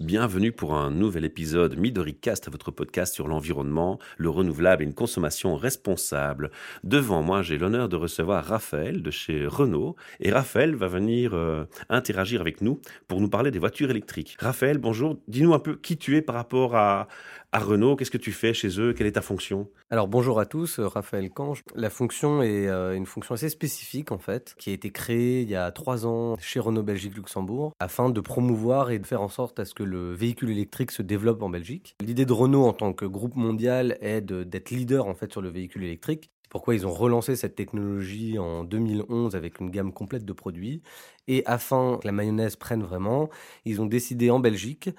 Bienvenue pour un nouvel épisode MidoriCast, votre podcast sur l'environnement, le renouvelable et une consommation responsable. Devant moi, j'ai l'honneur de recevoir Raphaël de chez Renault. Et Raphaël va venir euh, interagir avec nous pour nous parler des voitures électriques. Raphaël, bonjour. Dis-nous un peu qui tu es par rapport à, à Renault. Qu'est-ce que tu fais chez eux? Quelle est ta fonction? Alors bonjour à tous, euh, Raphaël Cange. La fonction est euh, une fonction assez spécifique en fait, qui a été créée il y a trois ans chez Renault Belgique Luxembourg, afin de promouvoir et de faire en sorte à ce que le véhicule électrique se développe en Belgique. L'idée de Renault en tant que groupe mondial est d'être leader en fait sur le véhicule électrique. Pourquoi ils ont relancé cette technologie en 2011 avec une gamme complète de produits. Et afin que la mayonnaise prenne vraiment, ils ont décidé en Belgique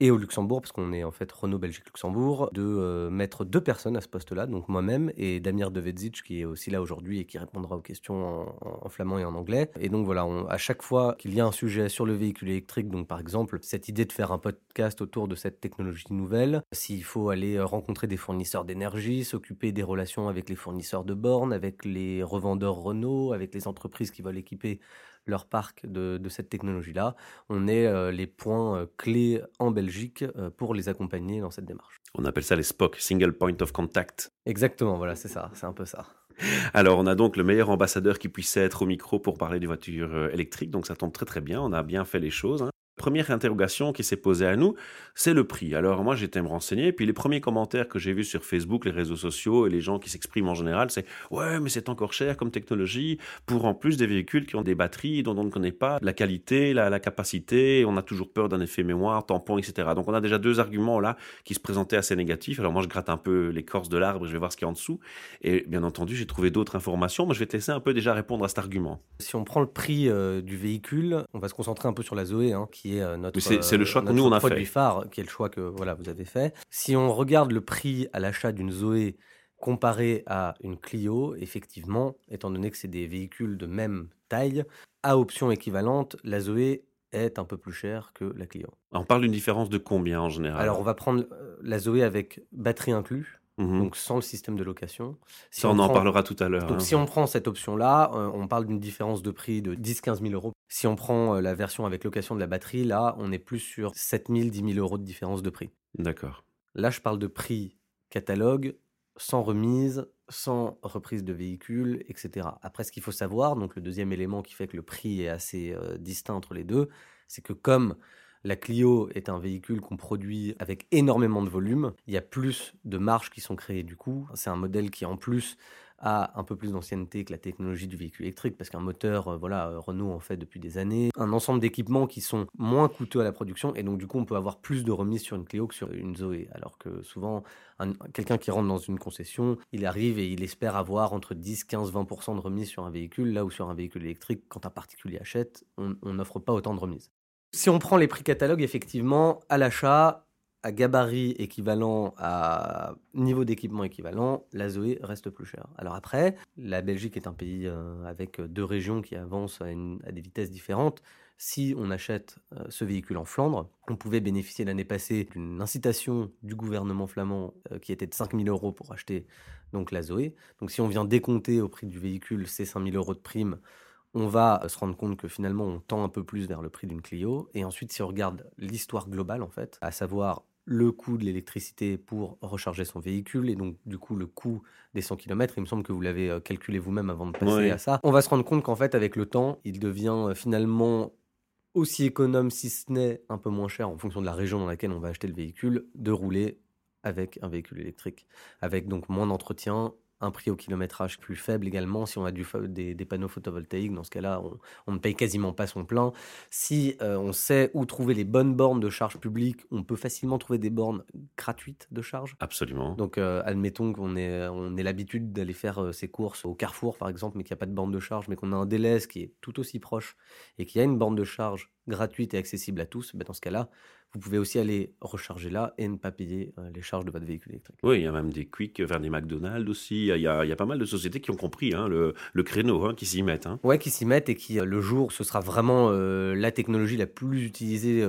et au Luxembourg, parce qu'on est en fait Renault Belgique Luxembourg, de euh, mettre deux personnes à ce poste-là, donc moi-même et Damir Devedzic qui est aussi là aujourd'hui et qui répondra aux questions en, flamand et en anglais. Et donc voilà, à chaque fois qu'il y a un sujet sur le véhicule électrique, donc par exemple cette idée de faire un podcast autour de cette technologie nouvelle, s'il faut aller euh, rencontrer des fournisseurs d'énergie, s'occuper des relations avec les fournisseurs de bornes, avec les revendeurs Renault, avec les entreprises qui veulent équiper leur parc de, cette technologie-là. On est euh, les points euh, clés en Belgique euh, pour les accompagner dans cette démarche. On appelle ça les SPOC, Single Point of Contact. Exactement, voilà, c'est ça, c'est un peu ça. Alors, on a donc le meilleur ambassadeur qui puisse être au micro pour parler des voitures électriques, donc ça tombe très très bien, on a bien fait les choses. Hein. Première interrogation qui s'est posée à nous, c'est le prix. Alors moi j'étais me renseigner, puis les premiers commentaires que j'ai vus sur Facebook, les réseaux sociaux et les gens qui s'expriment en général, c'est ouais mais c'est encore cher comme technologie pour en plus des véhicules qui ont des batteries dont on ne connaît pas la qualité, la, capacité, on a toujours peur d'un effet mémoire, tampon, etc. Donc on a déjà deux arguments là qui se présentaient assez négatifs. Alors moi je gratte un peu l'écorce de l'arbre, je vais voir ce qu'il y a en dessous. Et bien entendu j'ai trouvé d'autres informations, mais je vais tester un peu déjà répondre à cet argument. Si on prend le prix euh, du véhicule, on va se concentrer un peu sur la Zoé, hein, qui euh, notre. C'est le choix que nous on a fait. phare, qui est le choix que voilà vous avez fait. Si on regarde le prix à l'achat d'une Zoé comparé à une Clio, effectivement, étant donné que c'est des véhicules de même taille, à option équivalente, la Zoé est un peu plus chère que la Clio. On parle d'une différence de combien en général? Alors on va prendre euh, la Zoé avec batterie inclus. Mmh donc sans le système de location. Si Ça, on, en parlera tout à l'heure. Donc hein. si on prend cette option-là, euh, on parle d'une différence de prix de 10-15 000 euros. Si on prend euh, la version avec location de la batterie, là, on est plus sur 7 000, 10 000 euros de différence de prix. D'accord. Là, je parle de prix catalogue, sans remise, sans reprise de véhicule, etc. Après, ce qu'il faut savoir, donc le deuxième élément qui fait que le prix est assez euh, distinct entre les deux, c'est que comme la Clio est un véhicule qu'on produit avec énormément de volume. Il y a plus de marges qui sont créées du coup. C'est un modèle qui en plus a un peu plus d'ancienneté que la technologie du véhicule électrique parce qu'un moteur, euh, voilà, euh, Renault en fait depuis des années. Un ensemble d'équipements qui sont moins coûteux à la production et donc du coup on peut avoir plus de remises sur une Clio que sur une Zoé. Alors que souvent, quelqu'un qui rentre dans une concession, il arrive et il espère avoir entre 10, 15, 20% de remise sur un véhicule, là où sur un véhicule électrique, quand un particulier achète, on n'offre pas autant de remises. Si on prend les prix catalogue, effectivement, à l'achat, à gabarit équivalent, à niveau d'équipement équivalent, la Zoé reste plus chère. Alors après, la Belgique est un pays euh, avec deux régions qui avancent à, des vitesses différentes. Si on achète euh, ce véhicule en Flandre, on pouvait bénéficier l'année passée d'une incitation du gouvernement flamand euh, qui était de 5000 euros pour acheter donc la Zoé. Donc si on vient décompter au prix du véhicule ces 5000 euros de prime, on va se rendre compte que finalement on tend un peu plus vers le prix d'une Clio. Et ensuite, si on regarde l'histoire globale, en fait, à savoir le coût de l'électricité pour recharger son véhicule et donc du coup le coût des 100 km, il me semble que vous l'avez euh, calculé vous-même avant de passer à ça. On va se rendre compte qu'en fait avec le temps, il devient euh, finalement aussi économe si ce n'est un peu moins cher en fonction de la région dans laquelle on va acheter le véhicule de rouler avec un véhicule électrique avec donc moins d'entretien un prix au kilométrage plus faible également. Si on a du, des, panneaux photovoltaïques, dans ce cas-là, on, ne paye quasiment pas son plein. Si euh, on sait où trouver les bonnes bornes de charge publique, on peut facilement trouver des bornes gratuites de charge. Absolument. Donc, euh, admettons qu'on ait, on ait l'habitude d'aller faire euh, ses courses au Carrefour, par exemple, mais qu'il n'y a pas de borne de charge, mais qu'on a un délai qui est tout aussi proche et qu'il y a une borne de charge gratuite et accessible à tous, ben dans ce cas-là, vous pouvez aussi aller recharger là et ne pas payer euh, les charges de votre véhicule électrique. Oui, il y a même des Quick vers des McDonald's aussi. Il y a, il y a pas mal de sociétés qui ont compris hein, le, le, créneau, hein, qui s'y mettent. Hein. Oui, qui s'y mettent et qui, euh, le jour où ce sera vraiment euh, la technologie la plus utilisée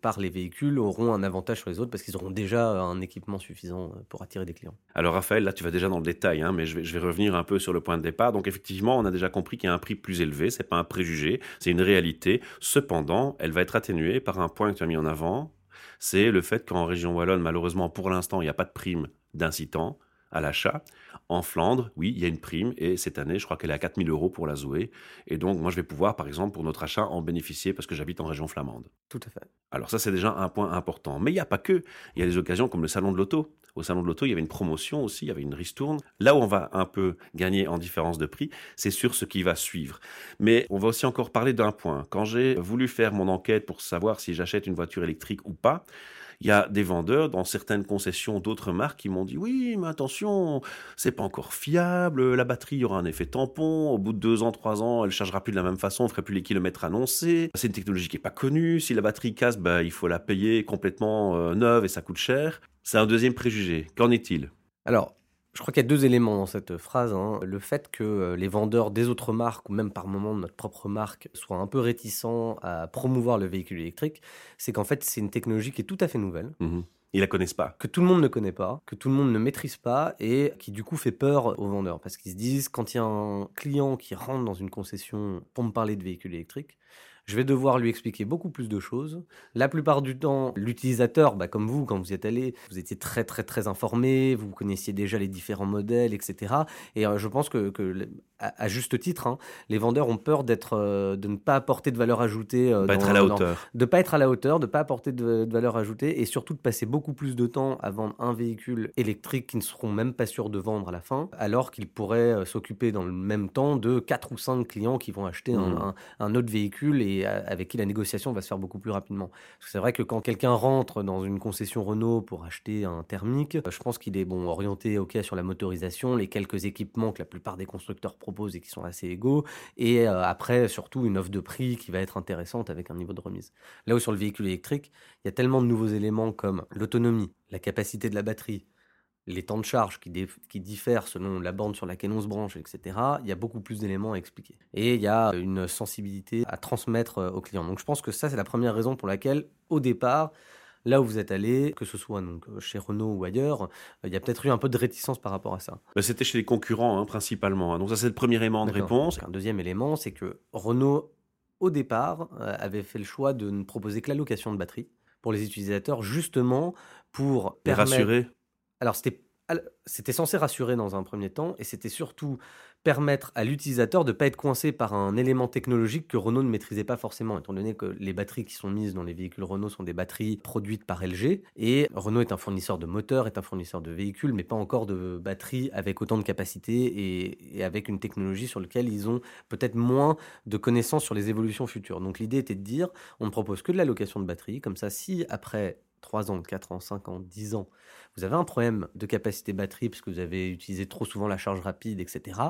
par les véhicules, auront un avantage sur les autres parce qu'ils auront déjà un équipement suffisant pour attirer des clients. Alors Raphaël, là tu vas déjà dans le détail, mais je vais, je vais revenir un peu sur le point de départ. Donc effectivement, on a déjà compris qu'il y a un prix plus élevé, c'est pas un préjugé, c'est une réalité. Cependant, elle va être atténuée par un point que tu as mis en avant, c'est le fait qu'en région wallonne, malheureusement, pour l'instant, il n'y a pas de prime d'incitant à l'achat. En Flandre, oui, il y a une prime et cette année, je crois qu'elle est à 4000 euros pour la Zoé. Et donc, moi, je vais pouvoir, par exemple, pour notre achat, en bénéficier parce que j'habite en région flamande. Tout à fait. Alors ça, c'est déjà un point important. Mais il n'y a pas que. Il y a des occasions comme le salon de l'auto. Au salon de l'auto, il y avait une promotion aussi, il y avait une ristourne. Là où on va un peu gagner en différence de prix, c'est sur ce qui va suivre. Mais on va aussi encore parler d'un point. Quand j'ai voulu faire mon enquête pour savoir si j'achète une voiture électrique ou pas, il y a des vendeurs dans certaines concessions d'autres marques qui m'ont dit oui, mais attention, c'est pas encore fiable, la batterie aura un effet tampon, au bout de deux ans, trois ans, elle chargera plus de la même façon, on ferait plus les kilomètres annoncés. C'est une technologie qui est pas connue. Si la batterie casse, bah, il faut la payer complètement euh, neuve et ça coûte cher. C'est un deuxième préjugé. Qu'en est-il? Alors, je crois qu'il y a deux éléments dans cette phrase. hein. Le fait que euh, les vendeurs des autres marques, ou même par moment de notre propre marque, soient un peu réticents à promouvoir le véhicule électrique, c'est qu'en fait, c'est une technologie qui est tout à fait nouvelle, Mhm. Ils la connaissent pas. que tout le monde ne connaît pas, que tout le monde ne maîtrise pas, et qui du coup fait peur aux vendeurs. Parce qu'ils se disent, quand il y a un client qui rentre dans une concession pour me parler de véhicule électrique, je vais devoir lui expliquer beaucoup plus de choses. La plupart du temps, l'utilisateur, bah, comme vous, quand vous y êtes allé, vous étiez très très très informé, vous connaissiez déjà les différents modèles, etc. Et euh, je pense que, à, à juste titre, hein, les vendeurs ont peur d'être, euh, de ne pas apporter de valeur ajoutée, euh, Pas être à la dans- hauteur. de pas être à la hauteur, de pas apporter de, de valeur ajoutée, et surtout de passer beaucoup plus de temps à vendre un véhicule électrique qu'ils ne seront même pas sûrs de vendre à la fin, alors qu'ils pourraient euh, s'occuper dans le même temps de quatre ou cinq clients qui vont acheter un- Mhm. un, un autre véhicule et avec qui la négociation va se faire beaucoup plus rapidement. C'est vrai que quand quelqu'un rentre dans une concession Renault pour acheter un thermique, euh, je pense qu'il est bon orienté ok sur la motorisation, les quelques équipements que la plupart des constructeurs proposent et qui sont assez égaux, et euh, après surtout une offre de prix qui va être intéressante avec un niveau de remise. Là où sur le véhicule électrique, il y a tellement de nouveaux éléments comme l'autonomie, la capacité de la batterie, les temps de charge qui, diffèrent selon la bande sur laquelle on se branche, etc. Il y a beaucoup plus d'éléments à expliquer. Et il y a une sensibilité à transmettre euh, aux clients. Donc je pense que ça, c'est la première raison pour laquelle, au départ, là où vous êtes allé, que ce soit donc euh, chez Renault ou ailleurs, euh, il y a peut-être eu un peu de réticence par rapport à ça. Bah, C'était chez les concurrents, hein, principalement. hein. Donc ça, c'est le premier aimant de réponse. Un deuxième élément, c'est que Renault, au départ, avait fait le choix de ne proposer que la location de batterie pour les utilisateurs, justement pour Les permettre... rassurer. Alors, c'était c'était censé rassurer dans un premier temps, et c'était surtout permettre à l'utilisateur de ne pas être coincé par un élément technologique que Renault ne maîtrisait pas forcément, étant donné que les batteries qui sont mises dans les véhicules Renault sont des batteries produites par LG, et Renault est un fournisseur de moteurs, est un fournisseur de véhicules, mais pas encore de batteries avec autant de capacité et, avec une technologie sur laquelle ils ont peut-être moins de connaissances sur les évolutions futures. Donc l'idée était de dire, on ne propose que de la location de batterie, comme ça si après 3 ans, 4 ans, 5 ans, 10 ans, vous avez un problème de capacité batterie parce que vous avez utilisé trop souvent la charge rapide, etc.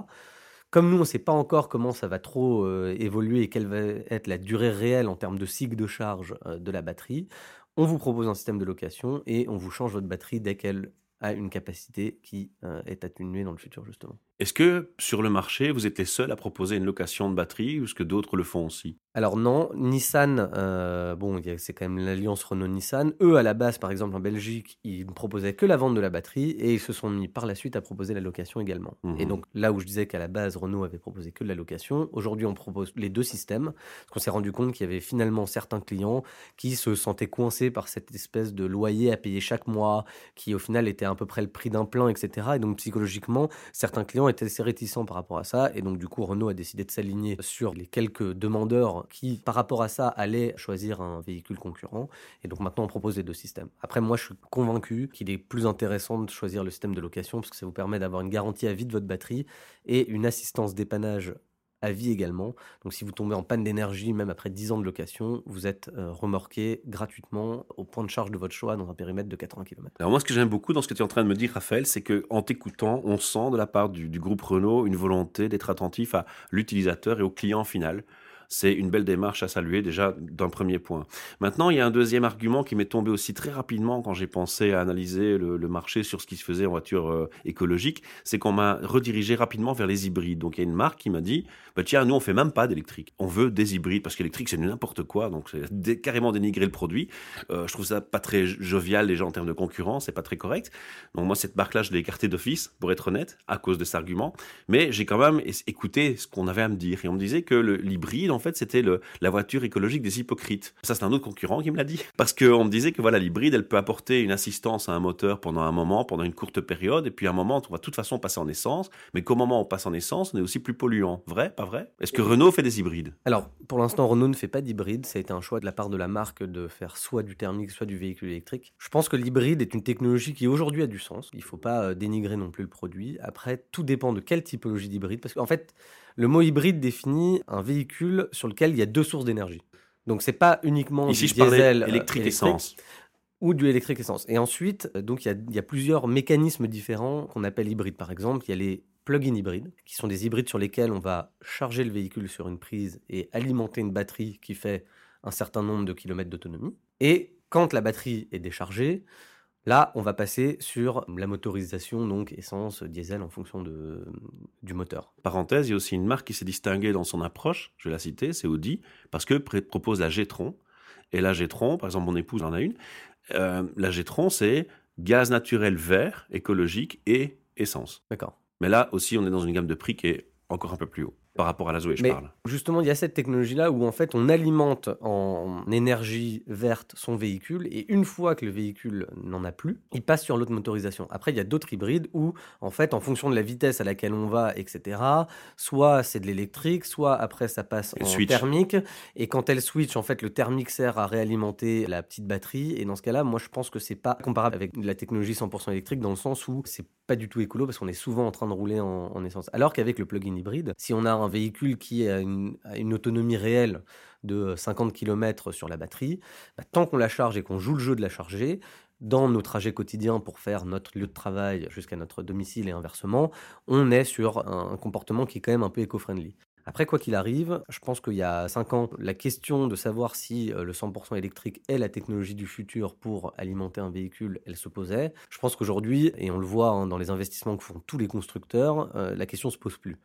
Comme nous, on ne sait pas encore comment ça va trop euh, évoluer et quelle va être la durée réelle en termes de cycle de charge euh, de la batterie, on vous propose un système de location et on vous change votre batterie dès qu'elle a une capacité qui euh, est atténuée dans le futur, justement. Est-ce que sur le marché, vous êtes les seuls à proposer une location de batterie ou est-ce que d'autres le font aussi? Alors non, Nissan, euh, bon, c'est quand même l'alliance Renault-Nissan. Eux, à la base, par exemple, en Belgique, ils ne proposaient que la vente de la batterie et ils se sont mis par la suite à proposer la location également. Mhm. Et donc là où je disais qu'à la base, Renault avait proposé que de la location, aujourd'hui, on propose les deux systèmes. Parce qu'on s'est rendu compte qu'il y avait finalement certains clients qui se sentaient coincés par cette espèce de loyer à payer chaque mois, qui au final était à peu près le prix d'un plein, etc. Et donc psychologiquement, certains clients étaient assez réticents par rapport à ça. Et donc du coup, Renault a décidé de s'aligner sur les quelques demandeurs qui, par rapport à ça, allaient choisir un véhicule concurrent. Et donc maintenant, on propose les deux systèmes. Après, moi, je suis convaincu qu'il est plus intéressant de choisir le système de location parce que ça vous permet d'avoir une garantie à vie de votre batterie et une assistance dépannage à vie également. Donc si vous tombez en panne d'énergie, même après 10 ans de location, vous êtes euh, remorqué gratuitement au point de charge de votre choix dans un périmètre de 80 km. Alors moi, ce que j'aime beaucoup dans ce que tu es en train de me dire, Raphaël, c'est que en t'écoutant, on sent de la part du groupe Renault une volonté d'être attentif à l'utilisateur et au client final. C'est une belle démarche à saluer déjà d'un premier point. Maintenant, il y a un deuxième argument qui m'est tombé aussi très rapidement quand j'ai pensé à analyser le, marché sur ce qui se faisait en voiture euh, écologique, c'est qu'on m'a redirigé rapidement vers les hybrides. Donc il y a une marque qui m'a dit, bah, tiens, nous on fait même pas d'électrique, on veut des hybrides parce qu'électrique c'est n'importe quoi, donc c'est carrément dénigrer le produit. Euh, je trouve ça pas très jovial déjà en termes de concurrence, c'est pas très correct. Donc moi cette marque-là je l'ai écartée d'office pour être honnête à cause de cet argument, mais j'ai quand même écouté ce qu'on avait à me dire et on me disait que l'hybride en fait, c'était la voiture écologique des hypocrites. Ça, c'est un autre concurrent qui me l'a dit. Parce qu'on me disait que l'hybride, elle peut apporter une assistance à un moteur pendant un moment, pendant une courte période, et puis à un moment, on va de toute façon passer en essence. Mais qu'au moment où on passe en essence, on est aussi plus polluant. Vrai Pas vrai? Est-ce que Renault fait des hybrides? Alors, pour l'instant, Renault ne fait pas d'hybride. Ça a été un choix de la part de la marque de faire soit du thermique, soit du véhicule électrique. Je pense que l'hybride est une technologie qui aujourd'hui a du sens. Il ne faut pas euh, dénigrer non plus le produit. Après, tout dépend de quelle typologie d'hybride. Parce qu'en fait, le mot hybride définit un véhicule sur lequel il y a deux sources d'énergie. Donc c'est pas uniquement Ici, du je diesel euh, électrique essence. ou du électrique essence. Et ensuite, euh, donc il y y a plusieurs mécanismes différents qu'on appelle hybrides. Par exemple, il y a les plug-in hybrides, qui sont des hybrides sur lesquels on va charger le véhicule sur une prise et alimenter une batterie qui fait un certain nombre de kilomètres d'autonomie. Et quand la batterie est déchargée, là, on va passer sur la motorisation, donc essence, diesel, en fonction de, du moteur. Parenthèse, il y a aussi une marque qui s'est distinguée dans son approche, je vais la citer, c'est Audi, parce que propose la G-Tron. Et la G-Tron, par exemple, mon épouse en a une. Euh, la G-Tron, c'est gaz naturel vert, écologique et essence. D'accord. Mais là aussi, on est dans une gamme de prix qui est encore un peu plus haut par rapport à la Zoé, je Mais parle. justement, il y a cette technologie-là où en fait on alimente en énergie verte son véhicule et une fois que le véhicule n'en a plus, il passe sur l'autre motorisation. Après, il y a d'autres hybrides où en fait, en fonction de la vitesse à laquelle on va, etc., soit c'est de l'électrique, soit après ça passe en switch. thermique. Et quand elle switch, en fait, le thermique sert à réalimenter la petite batterie. Et dans ce cas-là, moi je pense que c'est pas comparable avec la technologie 100% électrique dans le sens où c'est pas du tout écolo parce qu'on est souvent en train de rouler en, en essence. Alors qu'avec le plug-in hybride, si on a un véhicule qui a une, autonomie réelle de 50 km sur la batterie, bah, tant qu'on la charge et qu'on joue le jeu de la charger, dans nos trajets quotidiens pour faire notre lieu de travail jusqu'à notre domicile et inversement, on est sur un, un comportement qui est quand même un peu éco-friendly. Après, quoi qu'il arrive, je pense qu'il y a 5 ans, la question de savoir si euh, le 100% électrique est la technologie du futur pour alimenter un véhicule, elle se posait. Je pense qu'aujourd'hui, et on le voit hein, dans les investissements que font tous les constructeurs, euh, la question se pose plus.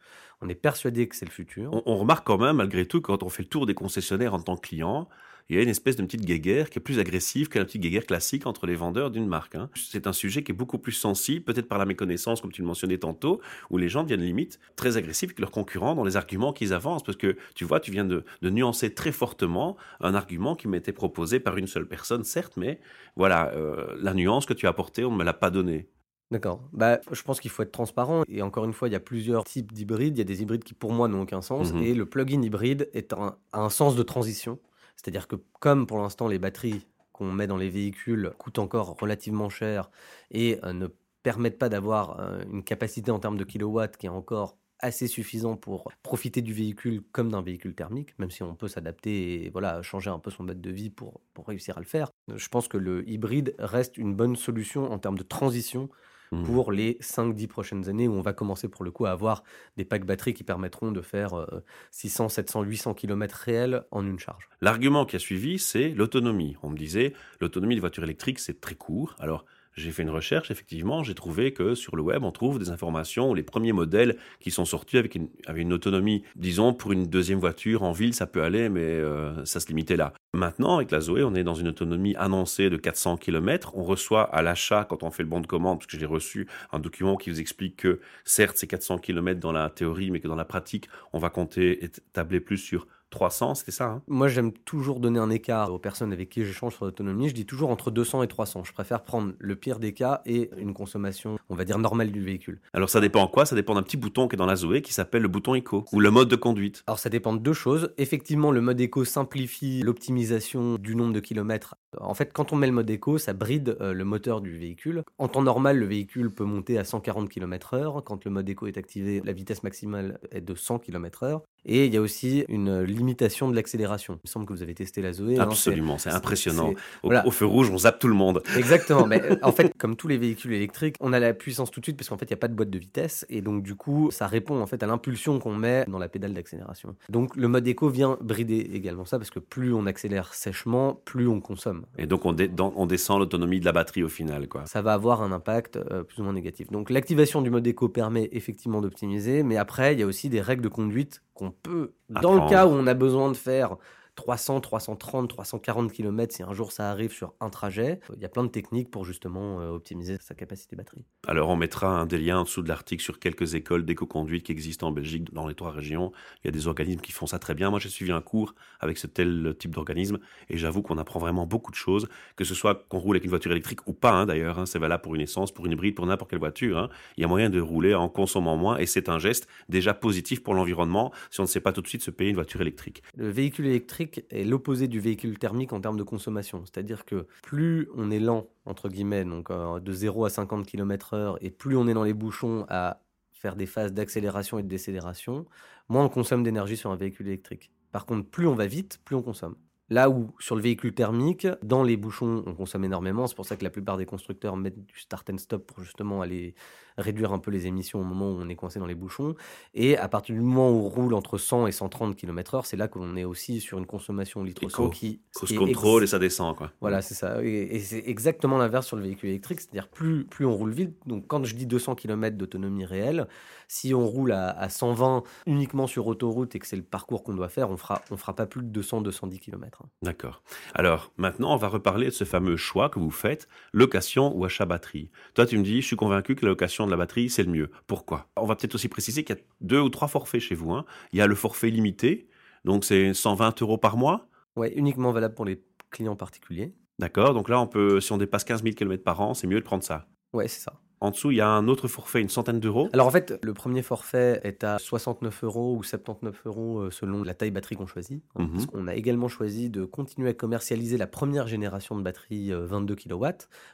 On est persuadé que c'est le futur. On, on remarque quand même, malgré tout, quand on fait le tour des concessionnaires en tant que client, il y a une espèce de petite guéguerre qui est plus agressive que la petite guéguerre classique entre les vendeurs d'une marque. hein. C'est un sujet qui est beaucoup plus sensible, peut-être par la méconnaissance, comme tu le mentionnais tantôt, où les gens deviennent limite très agressifs avec leurs concurrents dans les arguments qu'ils avancent. Parce que tu vois, tu viens de, de nuancer très fortement un argument qui m'était proposé par une seule personne, certes, mais voilà, euh, la nuance que tu as apportée, on ne me l'a pas donnée. D'accord. Bah, je pense qu'il faut être transparent. Et encore une fois, il y a plusieurs types d'hybrides. Il y a des hybrides qui, pour moi, n'ont aucun sens. Mhm. Et le plug-in hybride est un, a un sens de transition. C'est-à-dire que comme pour l'instant, les batteries qu'on met dans les véhicules coûtent encore relativement cher et euh, ne permettent pas d'avoir euh, une capacité en termes de kilowatts qui est encore assez suffisant pour profiter du véhicule comme d'un véhicule thermique, même si on peut s'adapter et voilà, changer un peu son mode de vie pour, pour réussir à le faire. Je pense que le hybride reste une bonne solution en termes de transition Mhm. pour les 5-10 prochaines années où on va commencer pour le coup à avoir des packs batteries qui permettront de faire euh, 600, 700, 800 km réels en une charge. L'argument qui a suivi, c'est l'autonomie. On me disait, l'autonomie des voitures électriques, c'est très court. Alors, j'ai fait une recherche, effectivement, j'ai trouvé que sur le web, on trouve des informations, les premiers modèles qui sont sortis avec une, autonomie, disons, pour une deuxième voiture en ville, ça peut aller, mais euh, ça se limitait là. Maintenant, avec la Zoé, on est dans une autonomie annoncée de 400 km. On reçoit à l'achat, quand on fait le bon de commande, parce que j'ai reçu un document qui vous explique que, certes, c'est 400 km dans la théorie, mais que dans la pratique, on va compter et tabler plus sur 300, c'était ça, hein? Moi, j'aime toujours donner un écart aux personnes avec qui j'échange sur l'autonomie. Je dis toujours entre 200 et 300. Je préfère prendre le pire des cas et une consommation, on va dire, normale du véhicule. Alors ça dépend en quoi? Ça dépend d'un petit bouton qui est dans la Zoé qui s'appelle le bouton éco ou le mode de conduite. Alors ça dépend de deux choses. Effectivement, le mode éco simplifie l'optimisation du nombre de kilomètres. En fait, quand on met le mode éco, ça bride euh, le moteur du véhicule. En temps normal, le véhicule peut monter à 140 km/h. Quand le mode éco est activé, la vitesse maximale est de 100 km/h. Et il y a aussi une limitation de l'accélération. Il me semble que vous avez testé la Zoé. hein, Absolument, c'est c'est- impressionnant. Au, voilà. au feu rouge, on zappe tout le monde. Exactement. Mais euh, en fait, comme tous les véhicules électriques, on a la puissance tout de suite parce qu'en fait, il n'y a pas de boîte de vitesse. Et donc, du coup, ça répond en fait à l'impulsion qu'on met dans la pédale d'accélération. Donc, le mode éco vient brider également ça parce que plus on accélère sèchement, plus on consomme. Et donc on, dé- dans- on descend l'autonomie de la batterie au final. quoi. Ça va avoir un impact euh, plus ou moins négatif. Donc, l'activation du mode éco permet effectivement d'optimiser. Mais après, il y a aussi des règles de conduite qu'on peut, dans le cas où on a besoin de faire 300, 330, 340 km si un jour ça arrive sur un trajet. Il y a plein de techniques pour justement euh, optimiser sa capacité batterie. Alors on mettra un des liens en dessous de l'article sur quelques écoles d'éco-conduite qui existent en Belgique dans les trois régions. Il y a des organismes qui font ça très bien. Moi j'ai suivi un cours avec ce tel type d'organisme et j'avoue qu'on apprend vraiment beaucoup de choses, que ce soit qu'on roule avec une voiture électrique ou pas hein, d'ailleurs. Hein. c'est valable pour une essence, pour une hybride, pour n'importe quelle voiture. Hein. Il y a moyen de rouler en consommant moins et c'est un geste déjà positif pour l'environnement si on ne sait pas tout de suite se payer une voiture électrique. Le véhicule électrique est l'opposé du véhicule thermique en termes de consommation. C'est-à-dire que plus on est lent, entre guillemets, donc euh, de 0 à 50 km/h, et plus on est dans les bouchons à faire des phases d'accélération et de décélération, moins on consomme d'énergie sur un véhicule électrique. Par contre, plus on va vite, plus on consomme. Là où sur le véhicule thermique, dans les bouchons, on consomme énormément. C'est pour ça que la plupart des constructeurs mettent du start and stop pour justement aller réduire un peu les émissions au moment où on est coincé dans les bouchons. Et à partir du moment où on roule entre 100 et 130 km/h, c'est là qu'on est aussi sur une consommation litre 100 qui. Cause contrôle et ça descend. Quoi. Voilà, c'est ça. Et, c'est exactement l'inverse sur le véhicule électrique. C'est-à-dire plus, plus on roule vite. Donc quand je dis 200 km d'autonomie réelle, si on roule à, 120 uniquement sur autoroute et que c'est le parcours qu'on doit faire, on fera, on fera pas plus de 200-210 km. Hein. D'accord. Alors maintenant, on va reparler de ce fameux choix que vous faites, location ou achat batterie. Toi, tu me dis, je suis convaincu que la location de la batterie, c'est le mieux. Pourquoi? On va peut-être aussi préciser qu'il y a deux ou trois forfaits chez vous. Hein. Il y a le forfait limité, donc c'est 120 euros par mois. Oui, uniquement valable pour les clients particuliers. D'accord, donc là, on peut, si on dépasse 15 000 km par an, c'est mieux de prendre ça. Oui, c'est ça. En dessous, il y a un autre forfait, une centaine d'euros. Alors en fait, le premier forfait est à 69 euros ou 79 euros euh, selon la taille batterie qu'on choisit. Hein, mhm. On a également choisi de continuer à commercialiser la première génération de batterie 22 euh, kW,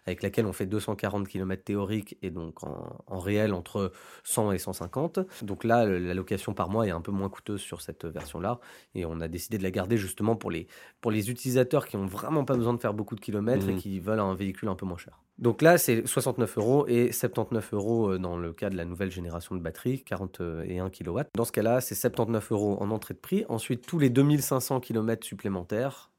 avec laquelle on fait 240 km théorique et donc en, réel entre 100 et 150. Donc là, la location par mois est un peu moins coûteuse sur cette version-là. Et on a décidé de la garder justement pour les, pour les utilisateurs qui n'ont vraiment pas besoin de faire beaucoup de kilomètres et mhm. qui veulent un véhicule un peu moins cher. Donc là, c'est 69 euros et 79 euros euh, dans le cas de la nouvelle génération de batterie, 41 kW. Dans ce cas-là, c'est 79 euros en entrée de prix. Ensuite, tous les 2500 km supplémentaires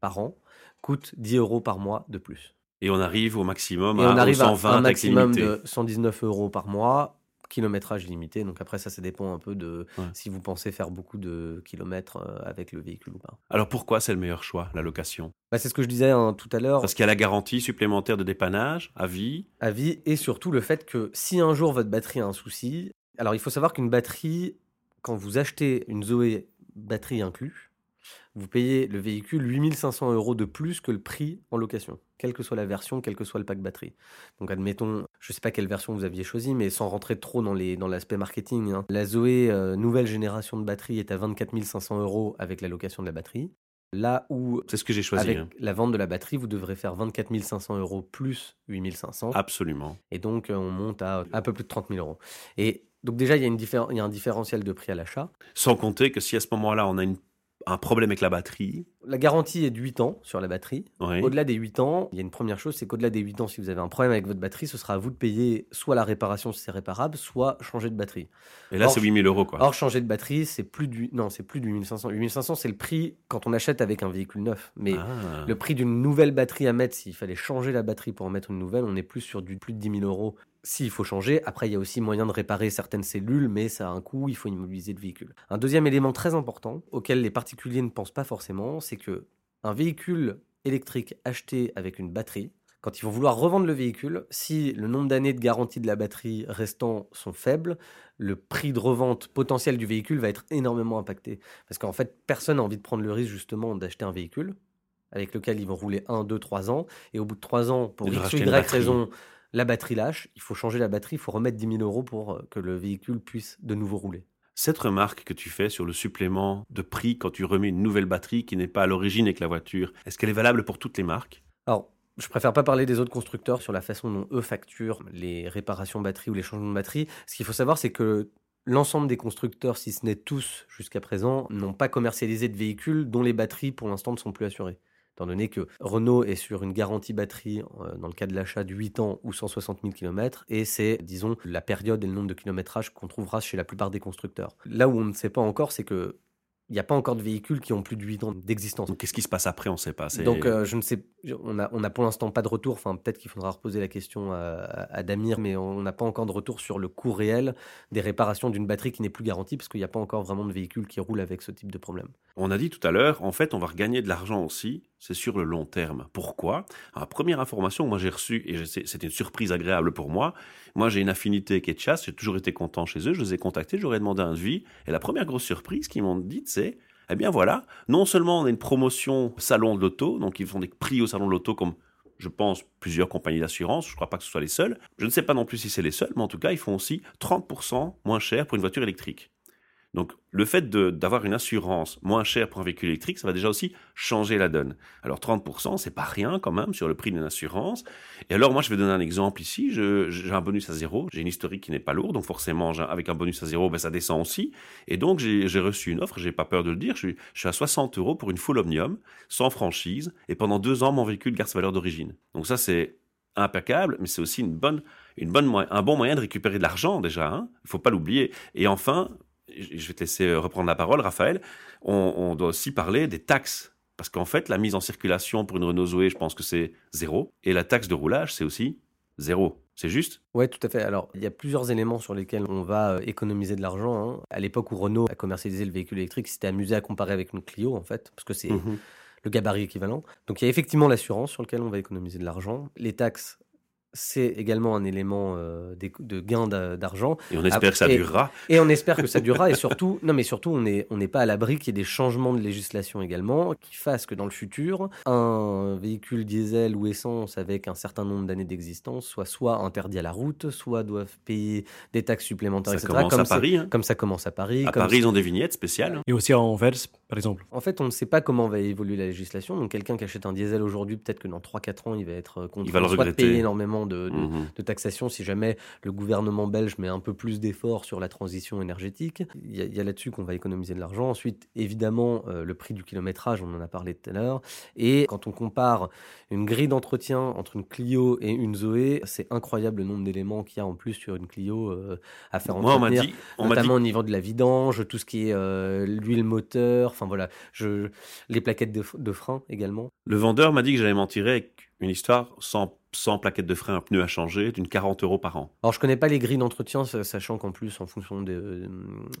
par an coûtent 10 euros par mois de plus. Et on arrive au maximum et à, on arrive 120 à un maximum de 119 euros par mois kilométrage limité. Donc après, ça, ça dépend un peu de si vous pensez faire beaucoup de kilomètres euh, avec le véhicule ou pas. Alors pourquoi c'est le meilleur choix, la location? Bah, C'est ce que je disais hein, tout à l'heure. Parce qu'il y a la garantie supplémentaire de dépannage à vie. À vie, et surtout le fait que si un jour votre batterie a un souci, alors il faut savoir qu'une batterie, quand vous achetez une Zoé batterie inclus, vous payez le véhicule 8500 euros de plus que le prix en location, quelle que soit la version, quel que soit le pack batterie. Donc admettons, je ne sais pas quelle version vous aviez choisi, mais sans rentrer trop dans l'aspect dans marketing, hein. la Zoé euh, nouvelle génération de batterie est à 24 500 euros avec la location de la batterie. Là où, c'est ce que j'ai choisi. Avec hein. la vente de la batterie, vous devrez faire 24 500 euros plus 8 500. Absolument. Et donc, euh, on monte à un peu plus de 30 000 euros. Et donc déjà, il y, a une il y a un différentiel de prix à l'achat. Sans compter que si à ce moment-là, on a une un problème avec la batterie. La garantie est de 8 ans sur la batterie. Au-delà des 8 ans, il y a une première chose, c'est qu'au-delà des 8 ans, si vous avez un problème avec votre batterie, ce sera à vous de payer soit la réparation si c'est réparable, soit changer de batterie. Et là, c'est 8000 euros. Quoi. Or, changer de batterie, c'est plus du... Non, c'est plus du 8500. 8500, c'est le prix quand on achète avec un véhicule neuf. Mais ah. le prix d'une nouvelle batterie à mettre, s'il fallait changer la batterie pour en mettre une nouvelle, on est plus sur du plus de 10 000 euros s'il faut changer, après il y a aussi moyen de réparer certaines cellules, mais ça a un coût, il faut immobiliser le véhicule. Un deuxième élément très important, auquel les particuliers ne pensent pas forcément, c'est que un véhicule électrique acheté avec une batterie, quand ils vont vouloir revendre le véhicule, si le nombre d'années de garantie de la batterie restant sont faibles, le prix de revente potentiel du véhicule va être énormément impacté. Parce qu'en fait, personne n'a envie de prendre le risque justement d'acheter un véhicule avec lequel ils vont rouler 1, 2, 3 ans, et au bout de 3 ans, pour X ou Y raison, la batterie lâche, il faut changer la batterie, il faut remettre 10 000 euros pour euh, que le véhicule puisse de nouveau rouler. Cette remarque que tu fais sur le supplément de prix quand tu remets une nouvelle batterie qui n'est pas à l'origine avec la voiture, est-ce qu'elle est valable pour toutes les marques? Alors, je préfère pas parler des autres constructeurs sur la façon dont eux facturent les réparations batterie ou les changements de batterie. Ce qu'il faut savoir, c'est que l'ensemble des constructeurs, si ce n'est tous jusqu'à présent, n'ont pas commercialisé de véhicules dont les batteries pour l'instant ne sont plus assurées étant donné que Renault est sur une garantie batterie euh, dans le cas de l'achat de 8 ans ou 160 000 km, et c'est, disons, la période et le nombre de kilométrages qu'on trouvera chez la plupart des constructeurs. Là où on ne sait pas encore, c'est que il n'y a pas encore de véhicules qui ont plus de 8 ans d'existence. Donc qu'est-ce qui se passe après On ne sait pas. Donc euh, je ne sais, on a, on a pour l'instant pas de retour. Enfin peut-être qu'il faudra reposer la question à, Damir, mais on n'a pas encore de retour sur le coût réel des réparations d'une batterie qui n'est plus garantie parce qu'il n'y a pas encore vraiment de véhicules qui roulent avec ce type de problème. On a dit tout à l'heure, en fait, on va regagner de l'argent aussi. C'est sur le long terme. Pourquoi? La première information moi j'ai reçue, et c'était une surprise agréable pour moi, moi j'ai une affinité avec chasse, j'ai toujours été content chez eux, je les ai contactés, j'aurais demandé un devis, et la première grosse surprise qu'ils m'ont dit, c'est eh bien voilà, non seulement on a une promotion salon de l'auto, donc ils font des prix au salon de l'auto comme je pense, plusieurs compagnies d'assurance. Je ne crois pas que ce soit les seuls. Je ne sais pas non plus si c'est les seuls, mais en tout cas, ils font aussi 30% moins cher pour une voiture électrique. Donc le fait d'avoir une assurance moins chère pour un véhicule électrique, ça va déjà aussi changer la donne. Alors 30%, c'est pas rien quand même sur le prix d'une assurance. Et alors moi je vais donner un exemple ici, j'ai un bonus à zéro, j'ai une historique qui n'est pas lourde, donc forcément avec un bonus à zéro, ben, ça descend aussi. Et donc j'ai reçu une offre, j'ai pas peur de le dire, je suis, à 60 euros pour une full omnium, sans franchise, et pendant deux ans mon véhicule garde sa valeur d'origine. Donc ça c'est impeccable, mais c'est aussi une bonne, une bonne, un bon moyen de récupérer de l'argent déjà. Hein il faut pas l'oublier. Et enfin, je vais te laisser euh, reprendre la parole, Raphaël, on, doit aussi parler des taxes. Parce qu'en fait, la mise en circulation pour une Renault Zoé, je pense que c'est zéro. Et la taxe de roulage, c'est aussi zéro. C'est juste? Oui, tout à fait. Alors, il y a plusieurs éléments sur lesquels on va euh, économiser de l'argent. Hein. À l'époque où Renault a commercialisé le véhicule électrique, c'était amusé à comparer avec une Clio, en fait, parce que c'est mmh le gabarit équivalent. Donc, il y a effectivement l'assurance sur lequel on va économiser de l'argent. Les taxes, c'est également un élément euh, de gain d'argent. Et on espère que ça durera. Et on espère que ça durera. et surtout, non, mais surtout, on n'est on pas à l'abri qu'il y ait des changements de législation également qui fassent que dans le futur, un véhicule diesel ou essence avec un certain nombre d'années d'existence soit soit interdit à la route, soit doivent payer des taxes supplémentaires, ça Commence comme, à Paris, hein. comme ça commence à Paris. À Paris, ils ont des vignettes spéciales. Et aussi en Anvers, par exemple. En fait, on ne sait pas comment va évoluer la législation. Donc, quelqu'un qui achète un diesel aujourd'hui, peut-être que dans 3-4 ans, il va être contraint soit de payer énormément Mhm. de, taxation si jamais le gouvernement belge met un peu plus d'efforts sur la transition énergétique. Il y a, là-dessus qu'on va économiser de l'argent. Ensuite, évidemment, euh, le prix du kilométrage, on en a parlé tout à l'heure. Et quand on compare une grille d'entretien entre une Clio et une Zoé, c'est incroyable le nombre d'éléments qu'il y a en plus sur une Clio euh, à faire entretenir, notamment au niveau de la vidange, tout ce qui est euh, l'huile moteur, enfin voilà, je, les plaquettes de, de frein également. Le vendeur m'a dit que j'allais m'en tirer avec une histoire sans sans plaquette de frein, un pneu à changer, d'une 40 euros par an. Alors je connais pas les grilles d'entretien, sachant qu'en plus en fonction euh,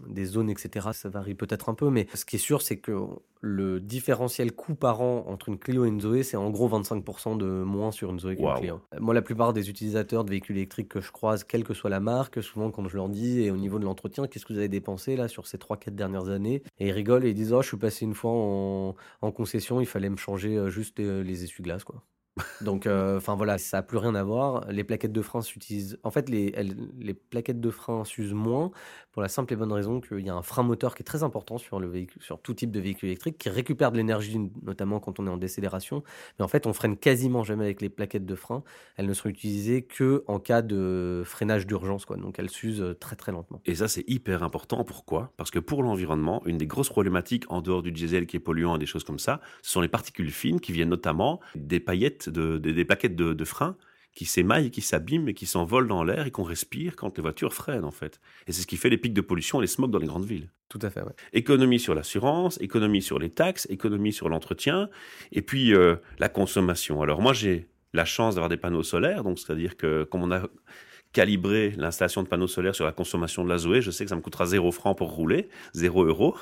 des, zones, etc., ça varie peut-être un peu, mais ce qui est sûr, c'est que le différentiel coût par an entre une Clio et une Zoé, c'est en gros 25% de moins sur une Zoé qu'une Clio. Moi, la plupart des utilisateurs de véhicules électriques que je croise, quelle que soit la marque, souvent quand je leur dis, et au niveau de l'entretien, qu'est-ce que vous avez dépensé là sur ces 3-4 dernières années? Et ils rigolent et ils disent, oh, je suis passé une fois en, concession, il fallait me changer euh, juste les, les essuie-glaces, quoi. Donc, euh, enfin voilà, ça n'a plus rien à voir. Les plaquettes de frein s'utilisent. En fait, les, les plaquettes de frein s'usent moins pour la simple et bonne raison qu'il y a un frein moteur qui est très important sur le véhicule, sur tout type de véhicule électrique, qui récupère de l'énergie, notamment quand on est en décélération. Mais en fait, on freine quasiment jamais avec les plaquettes de frein. Elles ne seront utilisées que en cas de freinage d'urgence, quoi. Donc, elles s'usent très très lentement. Et ça, c'est hyper important. Pourquoi? Parce que pour l'environnement, une des grosses problématiques en dehors du diesel qui est polluant et des choses comme ça, ce sont les particules fines qui viennent notamment des paillettes de, des, plaquettes de, de frein qui s'émaillent, qui s'abîment et qui s'envolent dans l'air et qu'on respire quand les voitures freinent en fait. Et c'est ce qui fait les pics de pollution et les smogs dans les grandes villes. Tout à fait. Ouais. Économie sur l'assurance, économie sur les taxes, économie sur l'entretien et puis euh, la consommation. Alors moi j'ai la chance d'avoir des panneaux solaires, donc c'est-à-dire que comme on a calibré l'installation de panneaux solaires sur la consommation de la Zoé, je sais que ça me coûtera 0 francs pour rouler, 0 euros,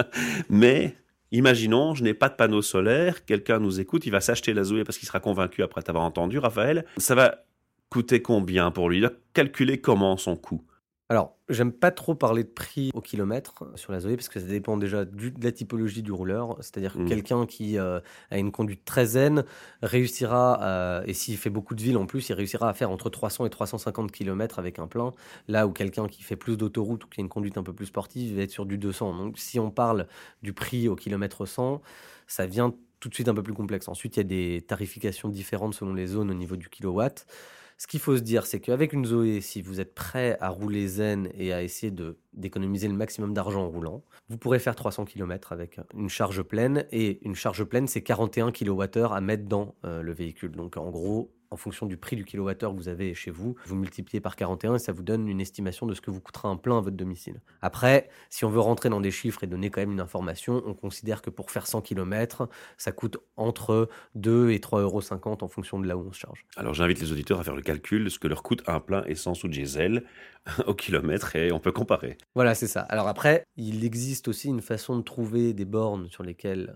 mais Imaginons, je n'ai pas de panneau solaire, quelqu'un nous écoute, il va s'acheter la Zoé parce qu'il sera convaincu après t'avoir entendu, Raphaël. Ça va coûter combien pour lui? Il a calculé comment son coût alors, j'aime pas trop parler de prix au kilomètre sur la Zoé parce que ça dépend déjà de la typologie du rouleur. C'est-à-dire que mmh. quelqu'un qui euh, a une conduite très zen réussira, et s'il fait beaucoup de villes en plus, il réussira à faire entre 300 et 350 km avec un plein. Là où quelqu'un qui fait plus d'autoroute ou qui a une conduite un peu plus sportive va être sur du 200. Donc, si on parle du prix au kilomètre 100, ça vient tout de suite un peu plus complexe. Ensuite, il y a des tarifications différentes selon les zones au niveau du kilowatt. Ce qu'il faut se dire, c'est qu'avec une Zoé, si vous êtes prêt à rouler zen et à essayer d'économiser le maximum d'argent en roulant, vous pourrez faire 300 km avec une charge pleine. Et une charge pleine, c'est 41 kWh à mettre dans euh, le véhicule. Donc en gros, en fonction du prix du kilowattheure que vous avez chez vous, vous multipliez par 41 et ça vous donne une estimation de ce que vous coûtera un plein à votre domicile. Après, si on veut rentrer dans des chiffres et donner quand même une information, on considère que pour faire 100 km, ça coûte entre 2 et 3,50 euros en fonction de là où on se charge. Alors j'invite les auditeurs à faire le calcul de ce que leur coûte un plein essence ou diesel au kilomètre et on peut comparer. Voilà, c'est ça. Alors après, il existe aussi une façon de trouver des bornes sur lesquelles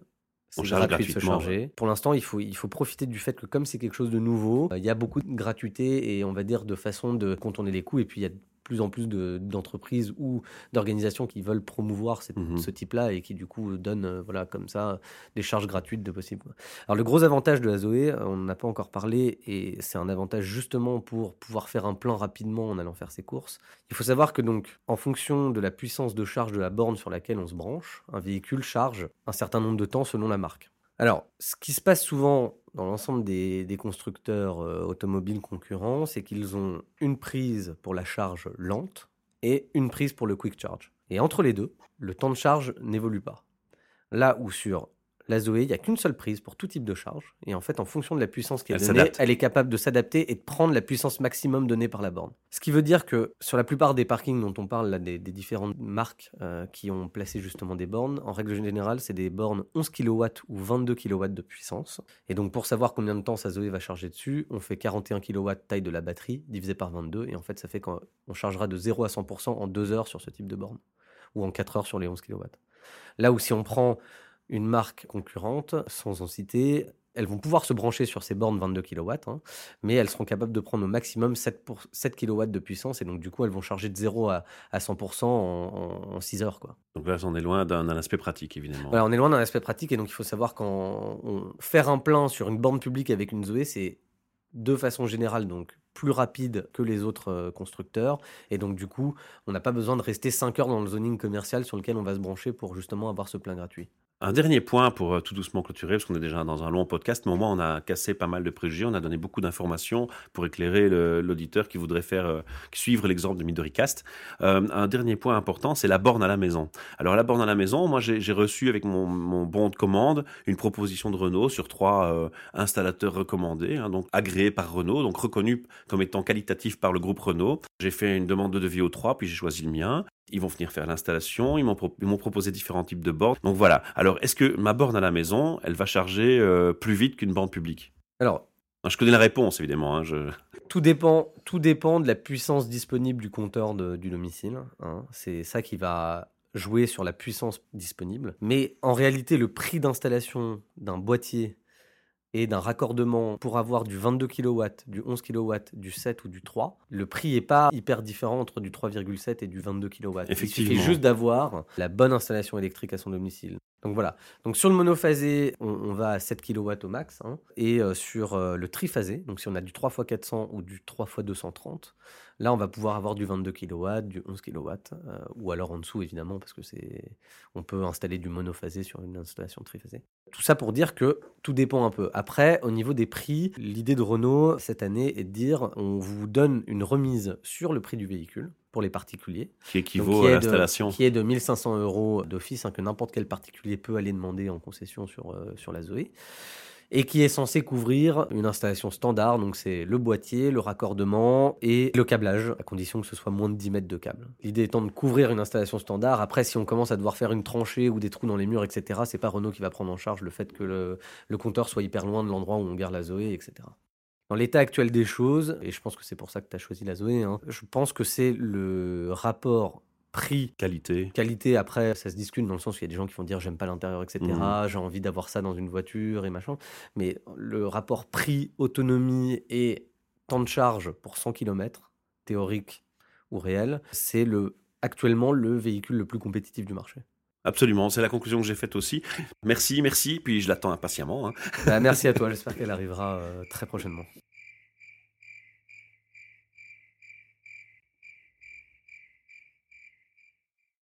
c'est gratuit de se charger. Pour l'instant, il faut, il faut profiter du fait que comme c'est quelque chose de nouveau, il y a beaucoup de gratuité et on va dire de façon de contourner les coûts. Et puis il y a plus en plus d'entreprises ou d'organisations qui veulent promouvoir mmh ce type-là et qui du coup donnent euh, voilà, comme ça des charges gratuites de possible. Alors le gros avantage de la Zoé, on n'en a pas encore parlé et c'est un avantage justement pour pouvoir faire un plan rapidement en allant faire ses courses. Il faut savoir que donc en fonction de la puissance de charge de la borne sur laquelle on se branche, un véhicule charge un certain nombre de temps selon la marque. Alors, ce qui se passe souvent dans l'ensemble des, constructeurs euh, automobiles concurrents, c'est qu'ils ont une prise pour la charge lente et une prise pour le quick charge. Et entre les deux, le temps de charge n'évolue pas. Là où sur la Zoé, il n'y a qu'une seule prise pour tout type de charge. Et en fait, en fonction de la puissance qui est donnée, elle est capable de s'adapter et de prendre la puissance maximum donnée par la borne. Ce qui veut dire que sur la plupart des parkings dont on parle, là, des, différentes marques euh, qui ont placé justement des bornes, en règle générale, c'est des bornes 11 kW ou 22 kW de puissance. Et donc, pour savoir combien de temps sa Zoé va charger dessus, on fait 41 kW taille de la batterie divisé par 22. Et en fait, ça fait qu'on chargera de 0 à 100% en 2 heures sur ce type de borne. Ou en 4 heures sur les 11 kW. Là où si on prend une marque concurrente, sans en citer, elles vont pouvoir se brancher sur ces bornes 22 kW, hein, mais elles seront capables de prendre au maximum 7, pour, 7 kW de puissance, et donc du coup, elles vont charger de 0 à, 100% en, 6 heures. Quoi. Donc là, on est loin d'un aspect pratique, évidemment. on est loin d'un aspect pratique, et donc il faut savoir qu'en faire un plein sur une borne publique avec une Zoé, c'est de façon générale donc plus rapide que les autres euh, constructeurs. Et donc, du coup, on n'a pas besoin de rester 5 heures dans le zoning commercial sur lequel on va se brancher pour justement avoir ce plein gratuit. Un dernier point pour euh, tout doucement clôturer, parce qu'on est déjà dans un long podcast, mais au moins on a cassé pas mal de préjugés, on a donné beaucoup d'informations pour éclairer l'auditeur qui voudrait faire euh, suivre l'exemple de Midoricast. Euh, un dernier point important, c'est la borne à la maison. Alors la borne à la maison, moi j'ai reçu avec mon, bon de commande une proposition de Renault sur trois installateurs recommandés, hein, donc agréés par Renault, donc reconnus comme étant qualitatifs par le groupe Renault. J'ai fait une demande de devis aux trois, puis j'ai choisi le mien. Ils vont venir faire l'installation, ils m'ont proposé différents types de bornes. Donc voilà. Alors, est-ce que ma borne à la maison, elle va charger euh, plus vite qu'une borne publique? Alors, je connais la réponse, évidemment. Hein, tout, dépend, tout dépend de la puissance disponible du compteur du domicile. Hein. C'est ça qui va jouer sur la puissance disponible. Mais en réalité, le prix d'installation d'un boîtier et d'un raccordement pour avoir du 22 kW, du 11 kW, du 7 ou du 3, le prix n'est pas hyper différent entre du 3,7 et du 22 kW. Effectivement. Il suffit juste d'avoir la bonne installation électrique à son domicile. Donc voilà. Donc sur le monophasé, on, va à 7 kW au max. Hein. et euh, sur euh, le triphasé, donc si on a du 3x400 ou du 3x230, là on va pouvoir avoir du 22 kW, du 11 kW, euh, ou alors en dessous évidemment, parce que c'est, on peut installer du monophasé sur une installation triphasé. Tout ça pour dire que tout dépend un peu. Après, au niveau des prix, l'idée de Renault cette année est de dire on vous donne une remise sur le prix du véhicule pour les particuliers. Qui équivaut à l'installation. Qui est de 1500 euros d'office, hein, que n'importe quel particulier peut aller demander en concession sur, euh, sur la Zoé. Et qui est censé couvrir une installation standard, donc c'est le boîtier, le raccordement et le câblage, à condition que ce soit moins de 10 mètres de câble. L'idée étant de couvrir une installation standard. Après, si on commence à devoir faire une tranchée ou des trous dans les murs, etc., c'est pas Renault qui va prendre en charge le fait que le, le compteur soit hyper loin de l'endroit où on garde la Zoé, etc. Dans l'état actuel des choses, et je pense que c'est pour ça que tu as choisi la Zoé, hein, je pense que c'est le rapport prix qualité qualité après ça se discute dans le sens où il y a des gens qui vont dire j'aime pas l'intérieur etc mmh. j'ai envie d'avoir ça dans une voiture et machin. Mais le rapport prix autonomie et temps de charge pour 100 km théorique ou réel c'est le actuellement le véhicule le plus compétitif du marché Absolument, c'est la conclusion que j'ai faite aussi. Merci, merci, puis je l'attends impatiemment. Hein. Bah, merci à toi, j'espère qu'elle arrivera euh, très prochainement.